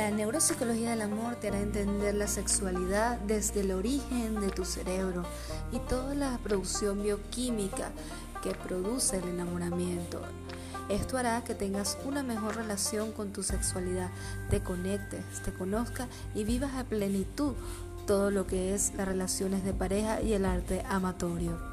La neuropsicología del amor te hará entender la sexualidad desde el origen de tu cerebro y toda la producción bioquímica que produce el enamoramiento. Esto hará que tengas una mejor relación con tu sexualidad, te conectes, te conozcas y vivas a plenitud todo lo que es las relaciones de pareja y el arte amatorio.